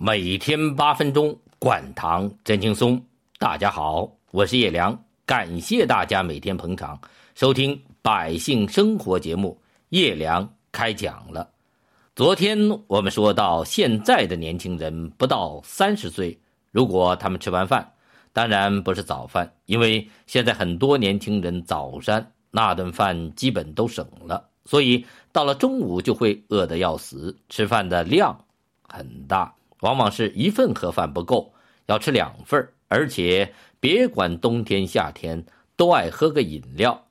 每天八分钟，管糖真轻松。大家好，我是叶良，感谢大家每天捧场收听百姓生活节目。叶良开讲了。昨天我们说到，现在的年轻人不到三十岁，如果他们吃完饭，当然不是早饭，因为现在很多年轻人早餐那顿饭基本都省了，所以到了中午就会饿得要死，吃饭的量很大。往往是一份盒饭不够，要吃两份而且别管冬天夏天都爱喝个饮料。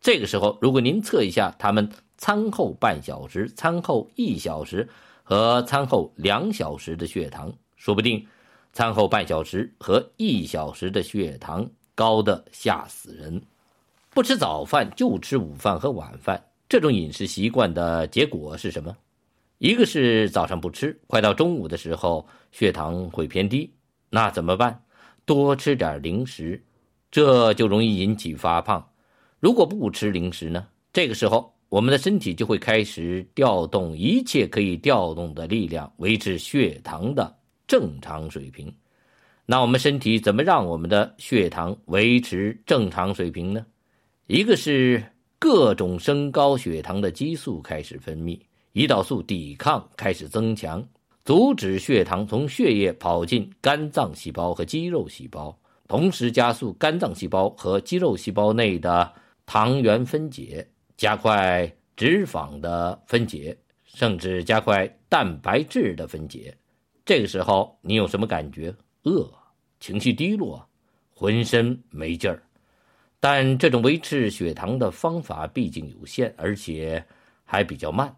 这个时候，如果您测一下他们餐后半小时、餐后一小时和餐后两小时的血糖，说不定餐后半小时和一小时的血糖高的吓死人。不吃早饭就吃午饭和晚饭，这种饮食习惯的结果是什么？一个是早上不吃，快到中午的时候血糖会偏低，那怎么办？多吃点零食，这就容易引起发胖。如果不吃零食呢？这个时候我们的身体就会开始调动一切可以调动的力量，维持血糖的正常水平。那我们身体怎么让我们的血糖维持正常水平呢？一个是各种升高血糖的激素开始分泌。胰岛素抵抗开始增强，阻止血糖从血液跑进肝脏细胞和肌肉细胞，同时加速肝脏细胞和肌肉细胞内的糖原分解，加快脂肪的分解，甚至加快蛋白质的分解。这个时候你有什么感觉？饿，情绪低落，浑身没劲儿。但这种维持血糖的方法毕竟有限，而且还比较慢。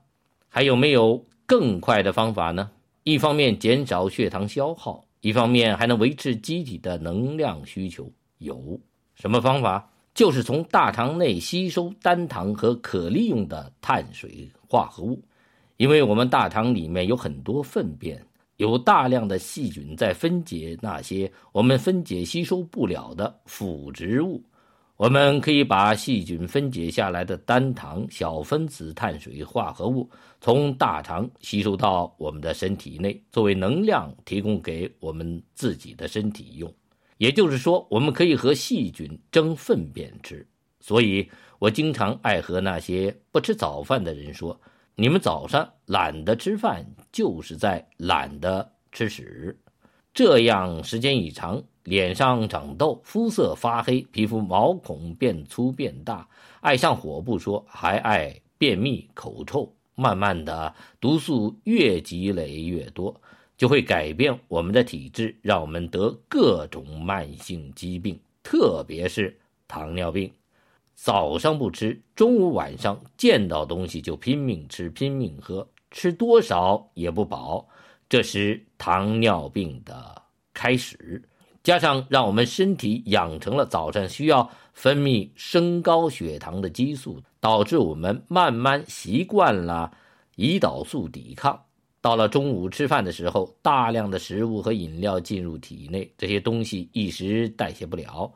还有没有更快的方法呢？一方面减少血糖消耗，一方面还能维持机体的能量需求。有什么方法？就是从大肠内吸收单糖和可利用的碳水化合物。因为我们大肠里面有很多粪便，有大量的细菌在分解那些我们分解吸收不了的腐殖物。我们可以把细菌分解下来的单糖小分子碳水化合物从大肠吸收到我们的身体内，作为能量提供给我们自己的身体用。也就是说，我们可以和细菌争粪便吃。所以我经常爱和那些不吃早饭的人说：“你们早上懒得吃饭，就是在懒得吃屎。”这样时间一长。脸上长痘，肤色发黑，皮肤毛孔变粗变大，爱上火不说，还爱便秘、口臭。慢慢的，毒素越积累越多，就会改变我们的体质，让我们得各种慢性疾病，特别是糖尿病。早上不吃，中午晚上见到东西就拼命吃、拼命喝，吃多少也不饱，这是糖尿病的开始。加上让我们身体养成了早上需要分泌升高血糖的激素，导致我们慢慢习惯了胰岛素抵抗。到了中午吃饭的时候，大量的食物和饮料进入体内，这些东西一时代谢不了，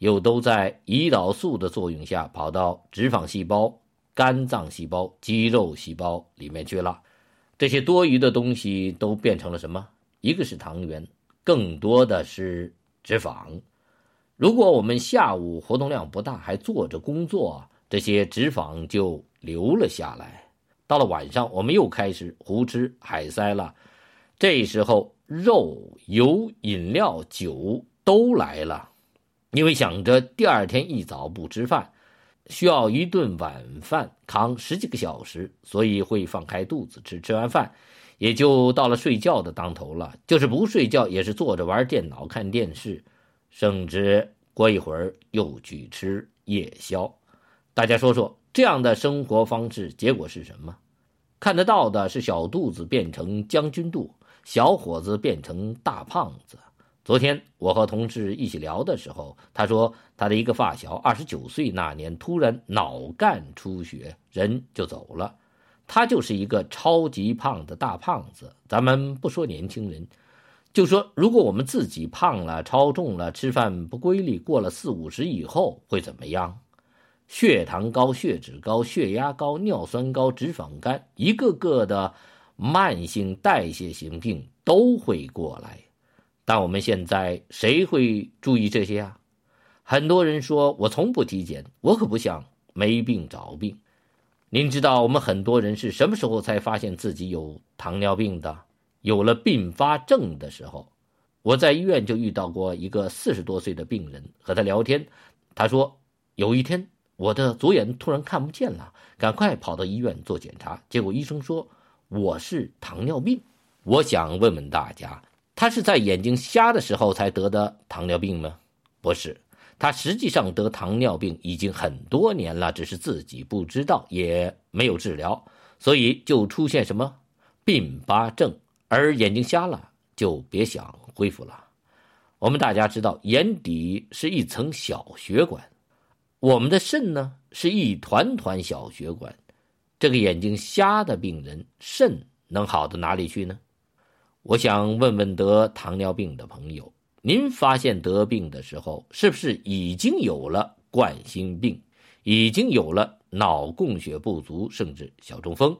又都在胰岛素的作用下跑到脂肪细胞、肝脏细胞、肌肉细胞里面去了。这些多余的东西都变成了什么？一个是糖原。更多的是脂肪。如果我们下午活动量不大，还坐着工作，这些脂肪就留了下来。到了晚上，我们又开始胡吃海塞了。这时候，肉、油、饮料、酒都来了。因为想着第二天一早不吃饭，需要一顿晚饭扛十几个小时，所以会放开肚子吃。吃完饭。也就到了睡觉的当头了，就是不睡觉，也是坐着玩电脑、看电视，甚至过一会儿又去吃夜宵。大家说说，这样的生活方式结果是什么？看得到的是小肚子变成将军肚，小伙子变成大胖子。昨天我和同事一起聊的时候，他说他的一个发小，二十九岁那年突然脑干出血，人就走了。他就是一个超级胖的大胖子。咱们不说年轻人，就说如果我们自己胖了、超重了、吃饭不规律，过了四五十以后会怎么样？血糖高、血脂高、血压高、尿酸高、脂肪肝，一个个的慢性代谢型病都会过来。但我们现在谁会注意这些啊？很多人说我从不体检，我可不想没病找病。您知道我们很多人是什么时候才发现自己有糖尿病的？有了并发症的时候。我在医院就遇到过一个四十多岁的病人，和他聊天，他说有一天我的左眼突然看不见了，赶快跑到医院做检查，结果医生说我是糖尿病。我想问问大家，他是在眼睛瞎的时候才得的糖尿病吗？不是，他实际上得糖尿病已经很多年了，只是自己不知道，也没有治疗，所以就出现什么并发症，而眼睛瞎了就别想。恢复了。我们大家知道，眼底是一层小血管，我们的肾呢是一团团小血管。这个眼睛瞎的病人，肾能好到哪里去呢？我想问问得糖尿病的朋友，您发现得病的时候，是不是已经有了冠心病，已经有了脑供血不足，甚至小中风，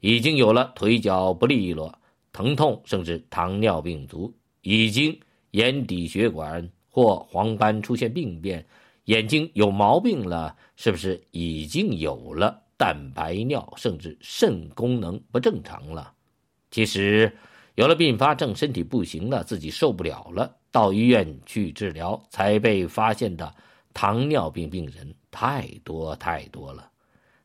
已经有了腿脚不利落、疼痛，甚至糖尿病足？已经眼底血管或黄斑出现病变，眼睛有毛病了，是不是已经有了蛋白尿，甚至肾功能不正常了？其实，有了并发症，身体不行了，自己受不了了，到医院去治疗才被发现的糖尿病病人太多太多了。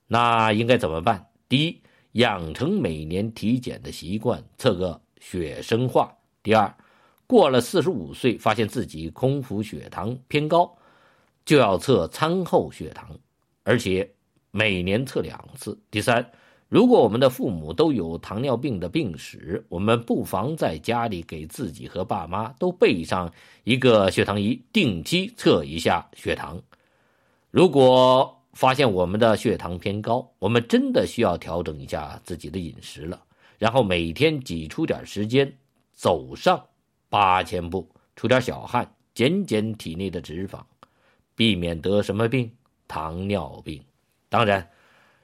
那应该怎么办？第一，养成每年体检的习惯，测个血生化。第二，过了四十五岁，发现自己空腹血糖偏高，就要测餐后血糖，而且每年测两次。第三，如果我们的父母都有糖尿病的病史，我们不妨在家里给自己和爸妈都备上一个血糖仪，定期测一下血糖。如果发现我们的血糖偏高，我们真的需要调整一下自己的饮食了，然后每天挤出点时间走上。八千步，出点小汗，减减体内的脂肪，避免得什么病？糖尿病。当然，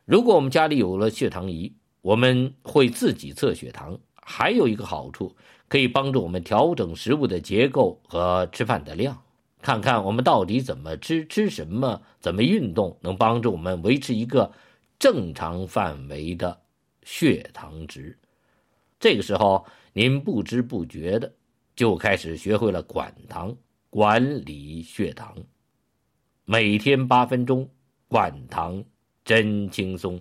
如果我们家里有了血糖仪，我们会自己测血糖，还有一个好处，可以帮助我们调整食物的结构和吃饭的量，看看我们到底怎么吃，吃什么，怎么运动，能帮助我们维持一个正常范围的血糖值。这个时候，您不知不觉的。就开始学会了管糖，管理血糖，每天八分钟，管糖真轻松。